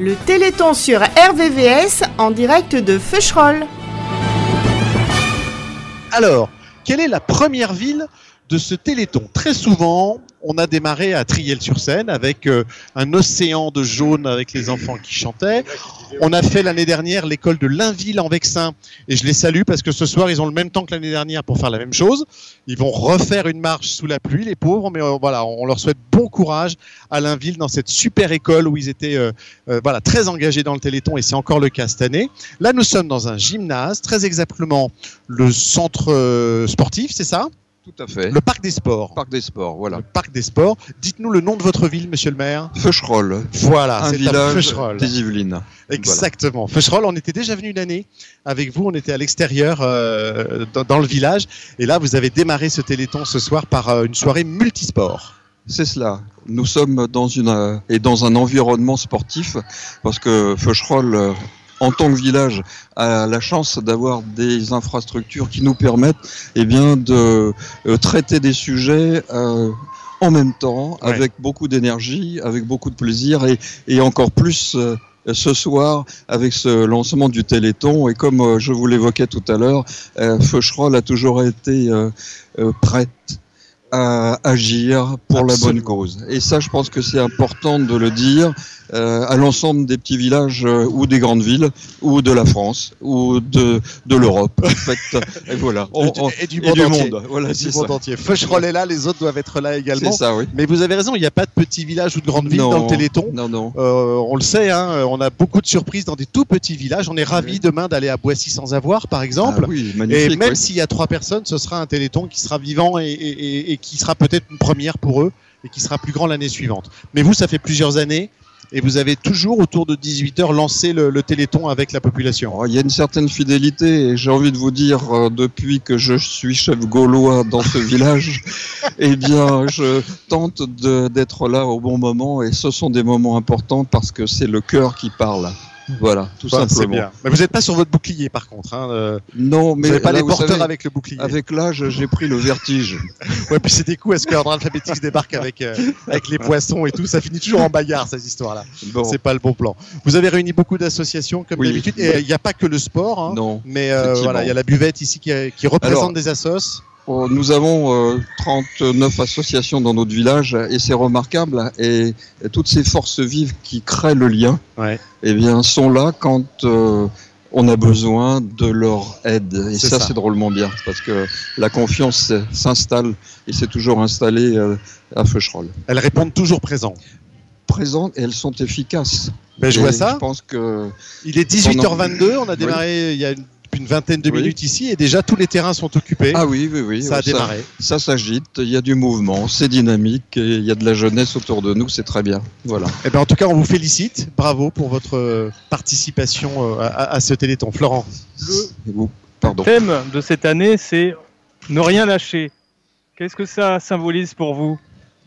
Le Téléthon sur RVVS en direct de Feucherolles. Alors, quelle est la première ville de ce Téléthon Très souvent, on a démarré à Triel-sur-Seine avec euh, un océan de jaune avec les enfants qui chantaient. On a fait l'année dernière l'école de Lainville en Vexin et je les salue parce que ce soir ils ont le même temps que l'année dernière pour faire la même chose. Ils vont refaire une marche sous la pluie, les pauvres, mais euh, voilà, on leur souhaite bon courage à Lainville dans cette super école où ils étaient euh, voilà très engagés dans le Téléthon et c'est encore le cas cette année. Là, nous sommes dans un gymnase, très exactement le centre sportif, c'est ça? Tout à fait. Le parc des sports. Parc des Sports, voilà. Le parc des sports. Dites-nous le nom de votre ville, monsieur le maire. Feucherolles, Voilà, un village des Yvelines. Exactement. Feucherolles, on était déjà venu une année avec vous. On était à l'extérieur euh, dans, dans le village. Et là, vous avez démarré ce téléthon ce soir par euh, une soirée multisport. C'est cela. Nous sommes dans une euh, et dans un environnement sportif parce que Feucherolles, en tant que village, a la chance d'avoir des infrastructures qui nous permettent, eh bien, de euh, traiter des sujets. euh, en même temps, Ouais. avec beaucoup d'énergie, avec beaucoup de plaisir et, et encore plus euh, ce soir avec ce lancement du Téléthon. Et comme euh, je vous l'évoquais tout à l'heure, euh, Feucherolles a toujours été prête à agir pour la bonne cause. Et ça, je pense que c'est important de le dire à l'ensemble des petits villages euh, ou des grandes villes ou de la France ou de, de l'Europe. En fait, et voilà. On- Et du- et monde entier. monde. Voilà, Du monde entier. Feucherolles est là, les autres doivent être là également. Ça, oui. Mais vous avez raison, il n'y a pas de petit village ou de grande ville Non, dans le Téléthon. Non, non. Euh, on le sait, hein, on a beaucoup de surprises dans des tout petits villages. On est ravis demain d'aller à Boissy sans avoir, par exemple. Ah oui, Et même oui. s'il y a trois personnes, ce sera un téléthon qui sera vivant et- et qui sera peut-être une première pour eux et qui sera plus grand l'année suivante. Mais vous, ça fait plusieurs années et vous avez toujours autour de 18h lancé le, le téléthon avec la population. Oh, Il y a une certaine fidélité et j'ai envie de vous dire, euh, depuis que je suis chef gaulois dans ce village, eh bien, je tente d'être là au bon moment et ce sont des moments importants parce que c'est le cœur qui parle. Voilà, tout c'est simplement. bien. Mais vous n'êtes pas sur votre bouclier par contre. Hein, euh, Non, vous mais n'avez pas les vous porteurs savez, avec le bouclier. avec l'âge, j'ai pris le vertige. Ouais, puis c'est des coups à ce que l'ordre alphabétique débarque avec, euh, avec les poissons et tout? Ça finit toujours en bagarre, ces histoires-là. Bon, C'est pas le bon plan. Vous avez réuni beaucoup d'associations comme Oui. d'habitude. Et il n'y a pas que le sport. Hein, non. mais euh, voilà, il y a la buvette ici qui, qui représente Alors, des assos. Oh, Nous avons euh, 39 associations dans notre village et c'est remarquable. Et, toutes ces forces vives qui créent le lien, Ouais. eh bien, sont là quand euh, on a besoin de leur aide. Et ça, ça. c'est drôlement bien parce que la confiance euh, s'installe et c'est toujours installé euh, à Feucherolles. Elles répondent toujours présent. Présentes et elles sont efficaces. Ben, je Et vois ça. Je pense que Il est 18h22. On a Oui. démarré il y a une, une vingtaine de Oui. minutes ici et déjà tous les terrains sont occupés. ah oui, oui, oui, ça a démarré. Ça s'agite, il y a du mouvement, c'est dynamique et il y a de la jeunesse autour de nous, c'est très bien. Voilà. Eh ben, en tout cas, on vous félicite. Bravo pour votre euh, participation euh, à, à ce téléthon. Florent. Et vous, pardon. Le thème de cette année, c'est ne rien lâcher. Qu'est-ce que ça symbolise pour vous?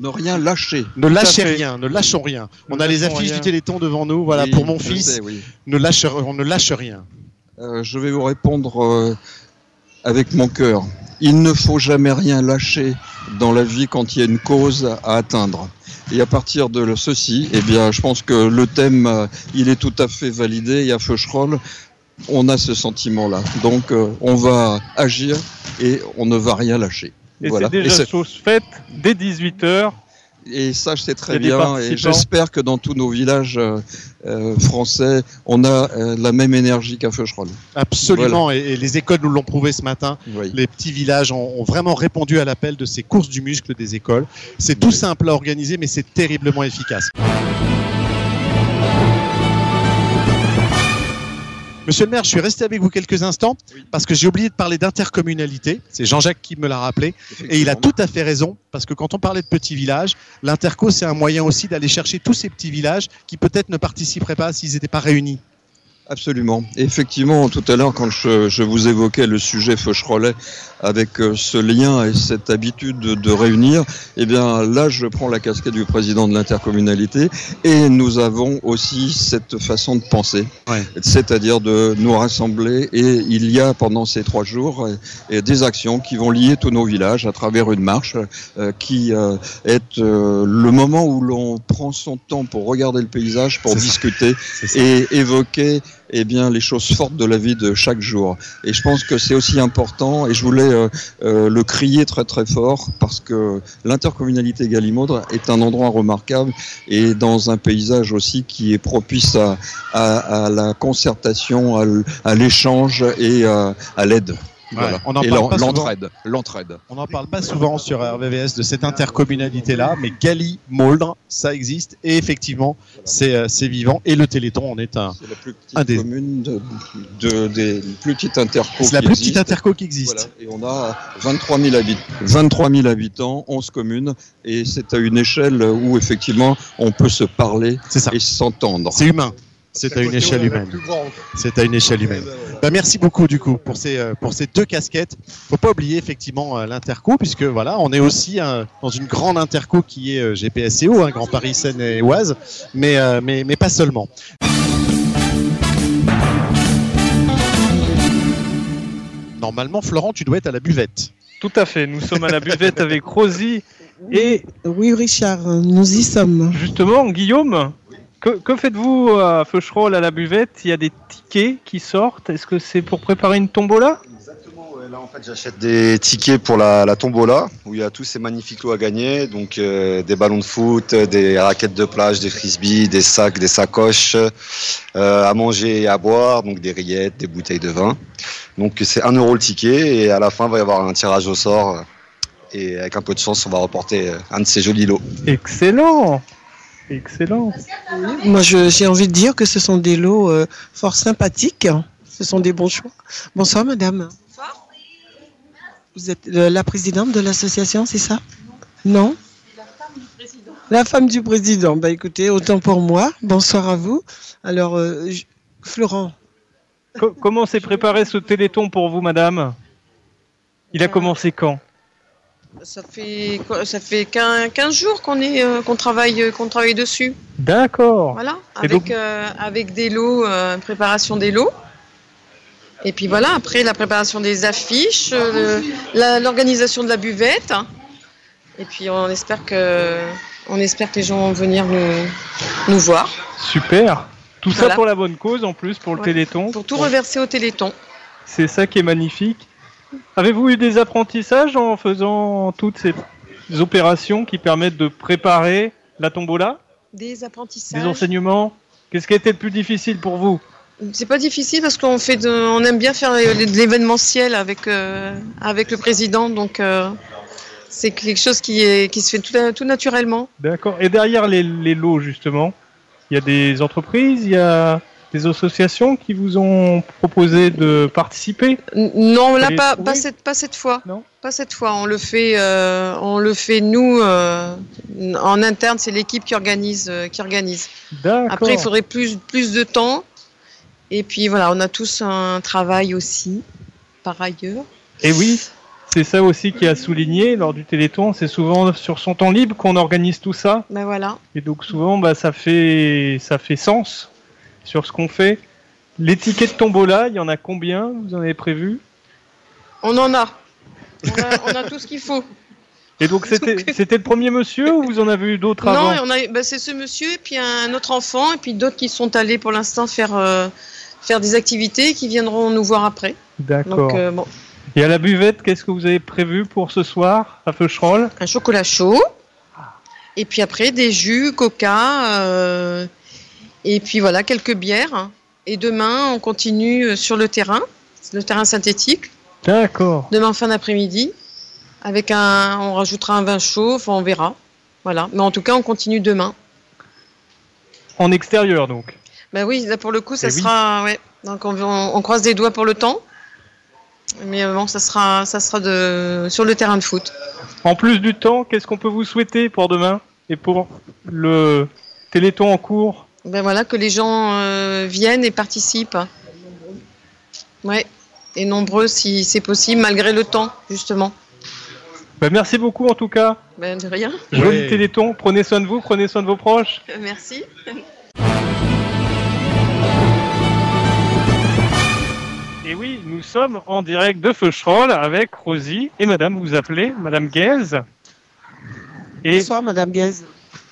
Ne rien lâcher. Ne lâchez rien, ne lâchons rien. Ne on a les affiches rien. du téléthon devant nous. Voilà, Oui, pour mon fils, sais, oui. ne lâche, on ne lâche rien. Euh, je vais vous répondre euh, avec mon cœur. Il ne faut jamais rien lâcher dans la vie quand il y a une cause à atteindre. Et à partir de ceci, eh bien, je pense que le thème, euh, il est tout à fait validé. Et à Feucherolles, on a ce sentiment-là. Donc, euh, on va agir et on ne va rien lâcher. Et Voilà. c'est déjà chose faite dès 18h. Et ça, Il y très bien. Et j'espère que dans tous nos villages euh, euh, français, on a euh, la même énergie qu'à Feucherolles. Absolument. Et, et les écoles nous l'ont prouvé ce matin. Oui. Les petits villages ont, ont vraiment répondu à l'appel de ces courses du muscle des écoles. C'est tout Oui. simple à organiser, mais c'est terriblement efficace. Monsieur le maire, je suis resté avec vous quelques instants Oui. parce que j'ai oublié de parler d'intercommunalité. C'est Jean-Jacques qui me l'a rappelé. Et il a tout à fait raison, parce que quand on parlait de petits villages, l'interco, c'est un moyen aussi d'aller chercher tous ces petits villages qui peut-être ne participeraient pas s'ils n'étaient pas réunis. Absolument. Effectivement, tout à l'heure, quand je, je, vous évoquais le sujet Feucherolais avec euh, ce lien et cette habitude de, de, réunir, eh bien là, je prends la casquette du président de l'intercommunalité et nous avons aussi cette façon de penser, Ouais. c'est-à-dire de nous rassembler et il y a pendant ces trois jours et, des actions qui vont lier tous nos villages à travers une marche euh, qui euh, est euh, le moment où l'on prend son temps pour regarder le paysage, pour discuter et évoquer eh bien les choses fortes de la vie de chaque jour. Et je pense que c'est aussi important et je voulais euh, euh, le crier très très fort parce que l'intercommunalité Gallimaude est un endroit remarquable et dans un paysage aussi qui est propice à, à, à la concertation, à l'échange et à, à l'aide. Voilà. on en et parle l'en- pas souvent. l'entraide. L'entraide. On n'en parle pas souvent sur RVVS de cette intercommunalité-là, mais Gali, Moldre, ça existe et effectivement, c'est euh, c'est vivant. Et le Téléthon en est un. C'est la plus petite Un des- commune de, de- des plus petites intercos. C'est la qui plus petite existent. interco qui existe. Voilà. Et on a 23 000, habitants, 23 000 habitants, 11 communes, et c'est à une échelle où effectivement on peut se parler et s'entendre. C'est humain. C'est à une échelle humaine. C'est à une échelle humaine. Bah, merci beaucoup du coup pour ces euh, pour ces deux casquettes. Faut pas oublier effectivement euh, l'interco puisque voilà, on est aussi euh, dans une grande interco qui est GPSCO, un Grand Paris Seine et Oise, mais euh, mais mais pas seulement. Normalement, Florent, tu dois être à la buvette. Tout à fait. Nous sommes à la buvette avec Rosie et Oui, Richard, nous y sommes. justement Guillaume. Que, que faites-vous à Feucherolles à la buvette? Il y a des tickets qui sortent. Est-ce que c'est pour préparer une tombola? Exactement, ouais. là en fait j'achète des tickets pour la, la tombola où il y a tous ces magnifiques lots à gagner, donc euh, des ballons de foot, des raquettes de plage, des frisbees, des sacs, des sacoches, euh, à manger et à boire, donc des rillettes, des bouteilles de vin. Donc c'est 1 euro le ticket et à la fin il va y avoir un tirage au sort et avec un peu de chance on va remporter euh, un de ces jolis lots. Excellent Excellent Moi, j'ai envie de dire que ce sont des lots euh, fort sympathiques. Ce sont des bons choix. Bonsoir, madame. Vous êtes euh, la présidente de l'association, c'est ça? Non? La femme du président. Bah écoutez, autant pour moi. Bonsoir à vous. Alors, euh, je- Florent, Co- Comment s'est préparé ce téléthon pour vous, madame? Il a commencé quand? Ça fait Ça fait 15 15 jours qu'on est euh, qu'on travaille euh, qu'on travaille dessus. D'accord. Voilà, avec donc- euh, avec des lots, euh, préparation des lots. Et puis voilà, après la préparation des affiches, euh, l'organisation de la buvette. Et puis on espère que on espère que les gens vont venir nous nous voir Super. Tout ça pour la bonne cause, en plus, pour le Ouais. téléthon. pour tout reverser au Téléthon. C'est ça qui est magnifique. Avez-vous eu des apprentissages en faisant toutes ces opérations qui permettent de préparer la tombola? Des Des apprentissages. enseignements? Qu'est-ce qui a été le plus difficile pour vous? C'est pas difficile parce qu'on fait de, on aime bien faire de l'événementiel avec euh, avec le président, donc euh, c'est quelque chose qui est qui se fait tout, tout naturellement. D'accord. Et derrière les, les lots, justement, il y a des entreprises, il y a des associations qui vous ont proposé de participer Non, là pas pas cette pas cette fois. Non Pas cette fois. On le fait euh, on le fait nous euh, en interne. C'est l'équipe qui organise euh, qui organise. D'accord. Après, il faudrait plus plus de temps. Et puis voilà, on a tous un travail aussi par ailleurs. Et oui, c'est ça aussi qui a souligné lors du Téléthon. C'est souvent sur son temps libre qu'on organise tout ça. Ben voilà. Et donc souvent, bah, ça fait ça fait sens sur ce qu'on fait. Les tickets de tombola, il y en a combien Vous en avez prévu? On en a. On a, on a tout ce qu'il faut. Et donc c'était c'était le premier monsieur ou vous en avez eu d'autres Non, avant? on a, bah, c'est ce monsieur et puis un autre enfant et puis d'autres qui sont allés pour l'instant faire euh, faire des activités et qui viendront nous voir après. D'accord. Euh, bon, Et à la buvette, qu'est-ce que vous avez prévu pour ce soir à Feucherolles? Un chocolat chaud et puis après des jus, coca euh, et puis voilà quelques bières. Et demain, on continue euh, sur le terrain, le terrain synthétique. D'accord. Demain fin d'après-midi, avec un, on rajoutera un vin chaud. Enfin, on verra. Voilà. Mais en tout cas, on continue demain. En extérieur donc. Bah oui, là pour le coup, ça Eh oui. sera. Ouais. Donc on, on- on croise des doigts pour le temps. Mais euh, bon, ça sera, ça sera de, sur le terrain de foot. En plus du temps, qu'est-ce qu'on peut vous souhaiter pour demain et pour le Téléthon en cours ben voilà, que les gens euh, viennent et participent. Ouais, et nombreux si c'est possible, malgré le temps, justement. Bah, merci beaucoup en tout cas. Ben de rien. Joli Ouais. téléthon. Prenez soin de vous, prenez soin de vos proches. Merci. Et oui, nous sommes en direct de Feucherolles avec Rosie et Madame, vous vous appelez Madame Guez. Et Bonsoir, Madame Guez.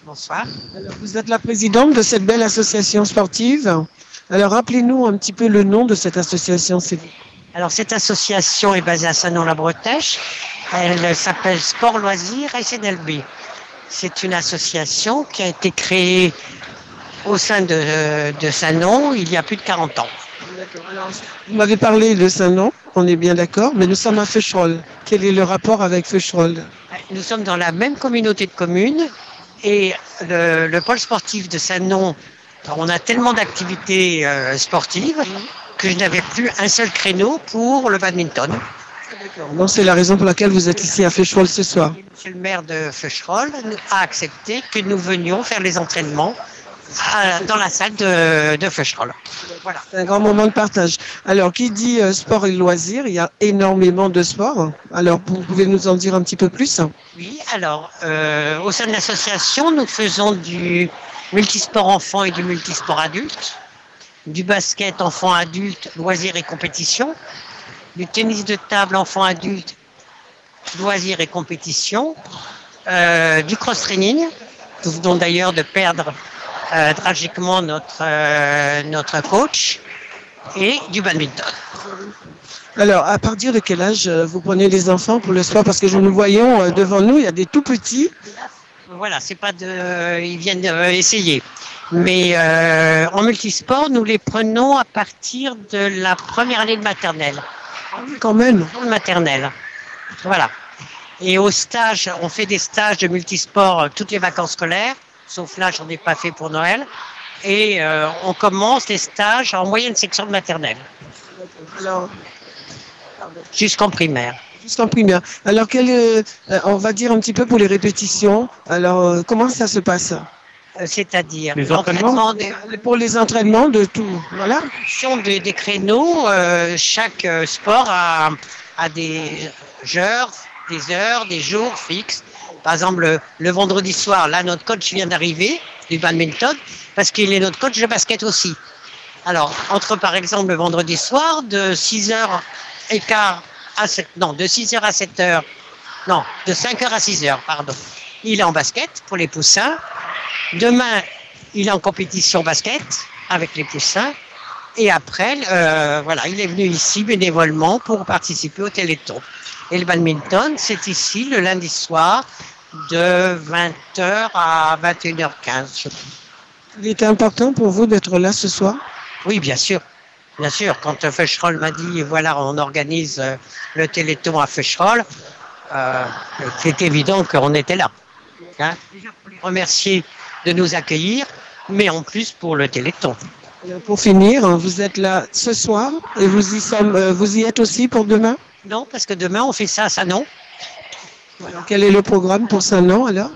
Bonsoir. Alors, vous êtes la présidente de cette belle association sportive. Alors, rappelez-nous un petit peu le nom de cette association, s'il vous plaît. Alors, cette association est basée à Sanon-la-Bretèche. Elle s'appelle Sport Loisirs SNLB. C'est une association qui a été créée au sein de, de Sanon il y a plus de 40 ans. Vous m'avez parlé de Saint-Nom, on est bien d'accord, mais nous sommes à Feucherolles. Quel est le rapport avec Feucherolles? Nous sommes dans la même communauté de communes et le, le pôle sportif de Sanon, on a tellement d'activités euh, sportives que je n'avais plus un seul créneau pour le badminton. Donc, c'est la raison pour laquelle vous êtes ici à Feucherolles ce soir. Monsieur le maire de Feucherolles a accepté que nous venions faire les entraînements dans la salle de, de Feucherolles. Voilà. C'est un grand moment de partage. Alors, qui dit euh, sport et loisirs, il y a énormément de sports. Alors, vous pouvez nous en dire un petit peu plus? Oui, alors, euh, au sein de l'association, nous faisons du multisport enfant et du multisport adulte, du basket enfant adulte, loisirs et compétition, du tennis de table enfant adulte, loisirs et compétition, euh, du cross-training. Nous venons d'ailleurs de perdre euh, tragiquement notre, euh, notre coach et du badminton. Alors, à partir de quel âge euh, vous prenez les enfants pour le sport? Parce que nous voyons euh, devant nous, il y a des tout petits. Voilà, c'est pas de, ils viennent essayer. Mais euh, en multisport, nous les prenons à partir de la première année de maternelle. Quand même. De maternelle. Voilà. Et au stage, on fait des stages de multisport toutes les vacances scolaires, sauf là, j'en ai pas fait pour Noël. Et euh, on commence les stages en moyenne section de maternelle, Alors, jusqu'en primaire. jusqu'en primaire. Alors, quel, euh, on va dire un petit peu pour les répétitions. Alors, euh, comment ça se passe? C'est-à-dire Les entraînements l'entraînement des- Pour les entraînements de tout. Voilà. fonction des, des créneaux, euh, chaque sport a, a des heures, des heures, des jours fixes. Par exemple, le, vendredi soir, là, notre coach vient d'arriver du badminton parce qu'il est notre coach de basket aussi. Alors, entre par exemple le vendredi soir de 6h et quart à 7, non, de 6h à 7h, non, de 5h à 6h, pardon. Il est en basket pour les poussins. Demain, il est en compétition basket avec les poussins. Et après, euh, voilà, il est venu ici bénévolement pour participer au Téléthon. Et le badminton, c'est ici le lundi soir de 20h à 21h15. je crois. Il était important pour vous d'être là ce soir? Oui, bien sûr. Bien sûr, quand euh, Feucherolles m'a dit, voilà, on organise euh, le Téléthon à Feucherolles, euh, c'est évident qu'on était là. Hein? Déjà pour les remercier de nous accueillir, mais en plus pour le Téléthon. Pour finir, hein, vous êtes là ce soir et vous y, sommes, vous y êtes aussi pour demain? Non, parce que demain, on fait ça à Sanon. Alors, quel est le programme pour Saint-Nom alors?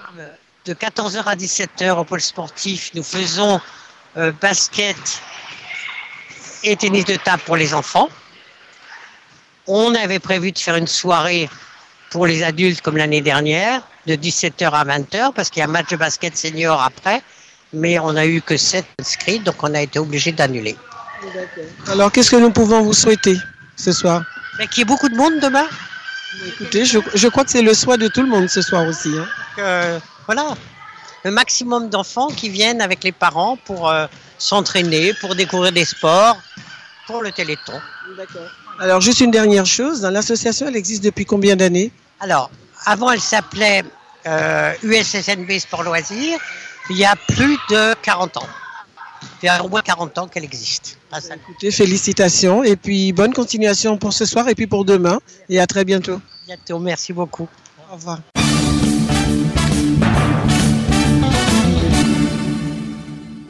De 14h à 17h au pôle sportif, nous faisons euh, basket et tennis de table pour les enfants. On avait prévu de faire une soirée pour les adultes comme l'année dernière, de 17h à 20h, parce qu'il y a un match de basket senior après, mais on n'a eu que 7 inscrits, donc on a été obligé d'annuler. Alors, qu'est-ce que nous pouvons vous souhaiter ce soir? Mais qu'il y ait beaucoup de monde demain. Écoutez, je, je crois que c'est le souhait de tout le monde ce soir aussi. hein. Euh, voilà, le maximum d'enfants qui viennent avec les parents pour euh, s'entraîner, pour découvrir des sports, pour le téléthon. Alors, juste une dernière chose. L'association, elle existe depuis combien d'années? Alors, avant, elle s'appelait euh, USSNB Sport Loisirs. Il y a plus de 40 ans. Il y a au moins 40 ans qu'elle existe. Ah, ça- Écoutez, félicitations et puis bonne continuation pour ce soir et puis pour demain. Et à très bientôt. bientôt. Merci beaucoup. Au revoir.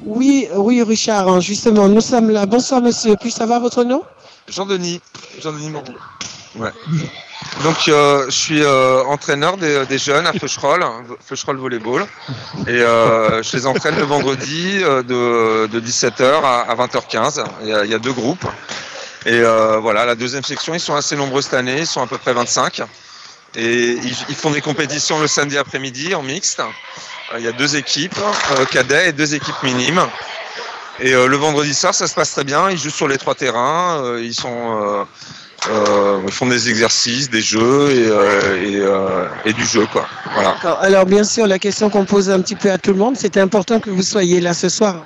Oui, oui, Richard, hein, justement, nous sommes là. Bonsoir, monsieur. Puis ça va votre nom? Jean-Denis, Jean-Denis Moreau. Ouais. Donc, euh, je suis euh, entraîneur des, des jeunes à Feucherolles, Feucherolles Volleyball. Et euh, je les entraîne le vendredi euh, de, de 17h à, à 20h15. Il y, a, deux groupes. Et euh, voilà, la deuxième section, ils sont assez nombreux cette année. Ils sont à peu près 25. Et ils, ils font des compétitions le samedi après-midi en mixte. Euh, Il y a deux équipes, euh, cadets et deux équipes minimes. Et euh, le vendredi soir, ça se passe très bien. Ils jouent sur les trois terrains. euh, ils sont, euh, ils font des exercices, des jeux et, euh, et, euh, et du jeu, quoi. Voilà. Alors bien sûr, la question qu'on pose un petit peu à tout le monde, c'était important que vous soyez là ce soir.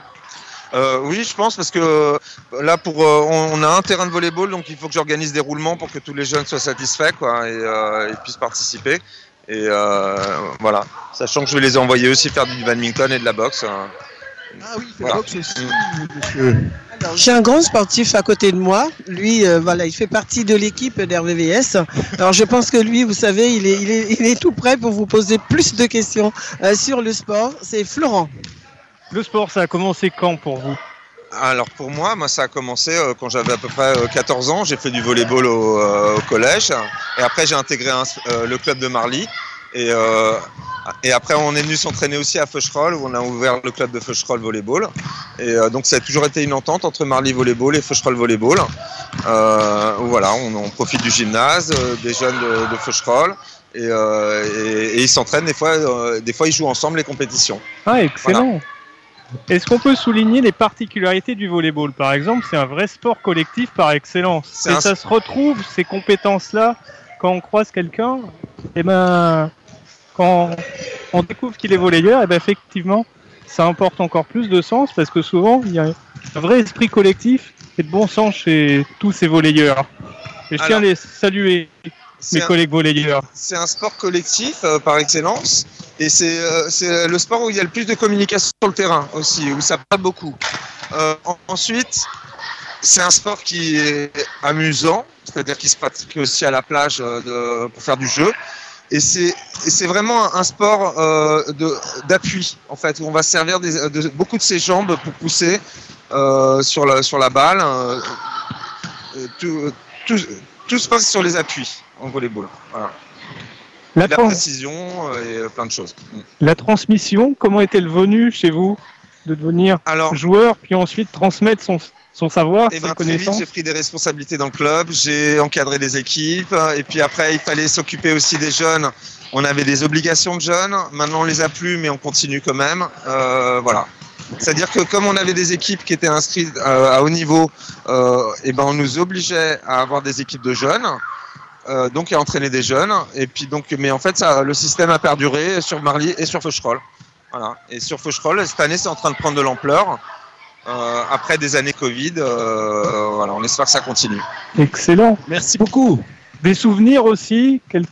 Euh, oui, je pense parce que euh, là, pour, euh, on, on a un terrain de volleyball, donc il faut que j'organise des roulements pour que tous les jeunes soient satisfaits, quoi, et, euh, et puissent participer. Et euh, voilà, sachant que je vais les envoyer aussi faire du badminton et de la boxe. hein. Ah oui, Voilà. monsieur. J'ai un grand sportif à côté de moi. Lui, euh, voilà, il fait partie de l'équipe d'RVVS. Alors, je pense que lui, vous savez, il est, il est, il est tout prêt pour vous poser plus de questions euh, sur le sport. C'est Florent. Le sport, ça a commencé quand pour vous? Alors pour moi, moi ça a commencé euh, quand j'avais à peu près euh, 14 ans. J'ai fait du volleyball au, euh, au collège et après j'ai intégré un- euh, le club de Marly. Et, euh, et après on est venu s'entraîner aussi à Feucherolles où on a ouvert le club de Feucherolles Volleyball. Et euh, donc ça a toujours été une entente entre Marly Volleyball et Feucherolles Volleyball. Euh, voilà, on, on profite du gymnase, euh, des jeunes de, de Feucherolles. Et, euh, et- et ils s'entraînent des fois, des fois ils jouent ensemble les compétitions. Ah, excellent. Est-ce qu'on peut souligner les particularités du volleyball? Par exemple, c'est un vrai sport collectif par excellence. Et ça se retrouve, ces compétences-là, quand on croise quelqu'un, et ben, quand on découvre qu'il est volleyeur, et ben effectivement, ça importe encore plus de sens parce que souvent, il y a un vrai esprit collectif et de bon sens chez tous ces volleyeurs. Et je tiens à les saluer, mes un- collègues volleyeurs. C'est un sport collectif euh, par excellence et c'est euh, c'est le sport où il y a le plus de communication sur le terrain aussi, où ça parle beaucoup. Euh, en- ensuite, c'est un sport qui est amusant, c'est-à-dire qu'il se pratique aussi à la plage de- pour faire du jeu. Et c'est vraiment un, sport euh, d'appui, en fait, où on va se servir des- de beaucoup de ses jambes pour pousser euh, sur, la, sur la balle. euh, euh, tout, tout, tout se passe sur les appuis en volleyball. Voilà. La, la précision et plein de choses. La transmission, comment est-elle venue chez vous de devenir Alors, joueur, puis ensuite transmettre son, son savoir, et ben, j'ai pris des responsabilités dans le club, j'ai encadré des équipes, euh, et puis après, il fallait s'occuper aussi des jeunes. On avait des obligations de jeunes, maintenant on les a plus, mais on continue quand même. Euh, voilà. C'est-à-dire que comme on avait des équipes qui étaient inscrites euh, à haut niveau, euh, et ben on nous obligeait à avoir des équipes de jeunes, euh, donc à entraîner des jeunes. Et puis donc, mais en fait, ça, le système a perduré sur Marly et sur Feucherolles. Voilà. Et sur Feucherolles, cette année, c'est en train de prendre de l'ampleur. Euh, après des années Covid, euh, voilà, on espère que ça continue. Excellent. Merci beaucoup. Des souvenirs aussi quel-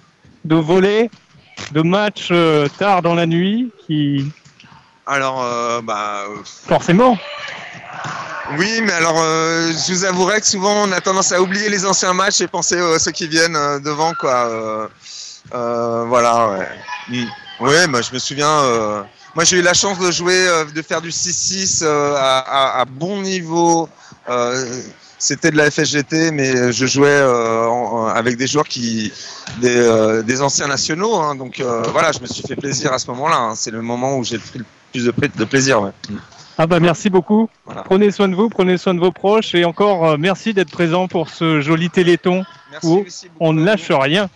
de volets, de matchs euh, tard dans la nuit, qui Alors, euh, bah, euh, forcément. oui, mais alors, euh, je vous avouerai que souvent, on a tendance à oublier les anciens matchs et penser à ceux qui viennent euh, devant, quoi. Euh, euh, voilà, ouais. Mm. Ouais, moi, je me souviens. Moi, j'ai eu la chance de jouer, euh, de faire du 6-6 euh, à, à- à bon niveau. Euh, c'était de la FSGT, mais je jouais en- avec des joueurs qui, des, des anciens nationaux. hein. donc voilà, je me suis fait plaisir à ce moment-là. hein. C'est le moment où j'ai pris le plus de, pla- de plaisir. Ouais. Ah bah merci beaucoup. Voilà. Prenez soin de vous, prenez soin de vos proches et encore merci d'être présent pour ce joli téléthon Merci où on ne lâche rien.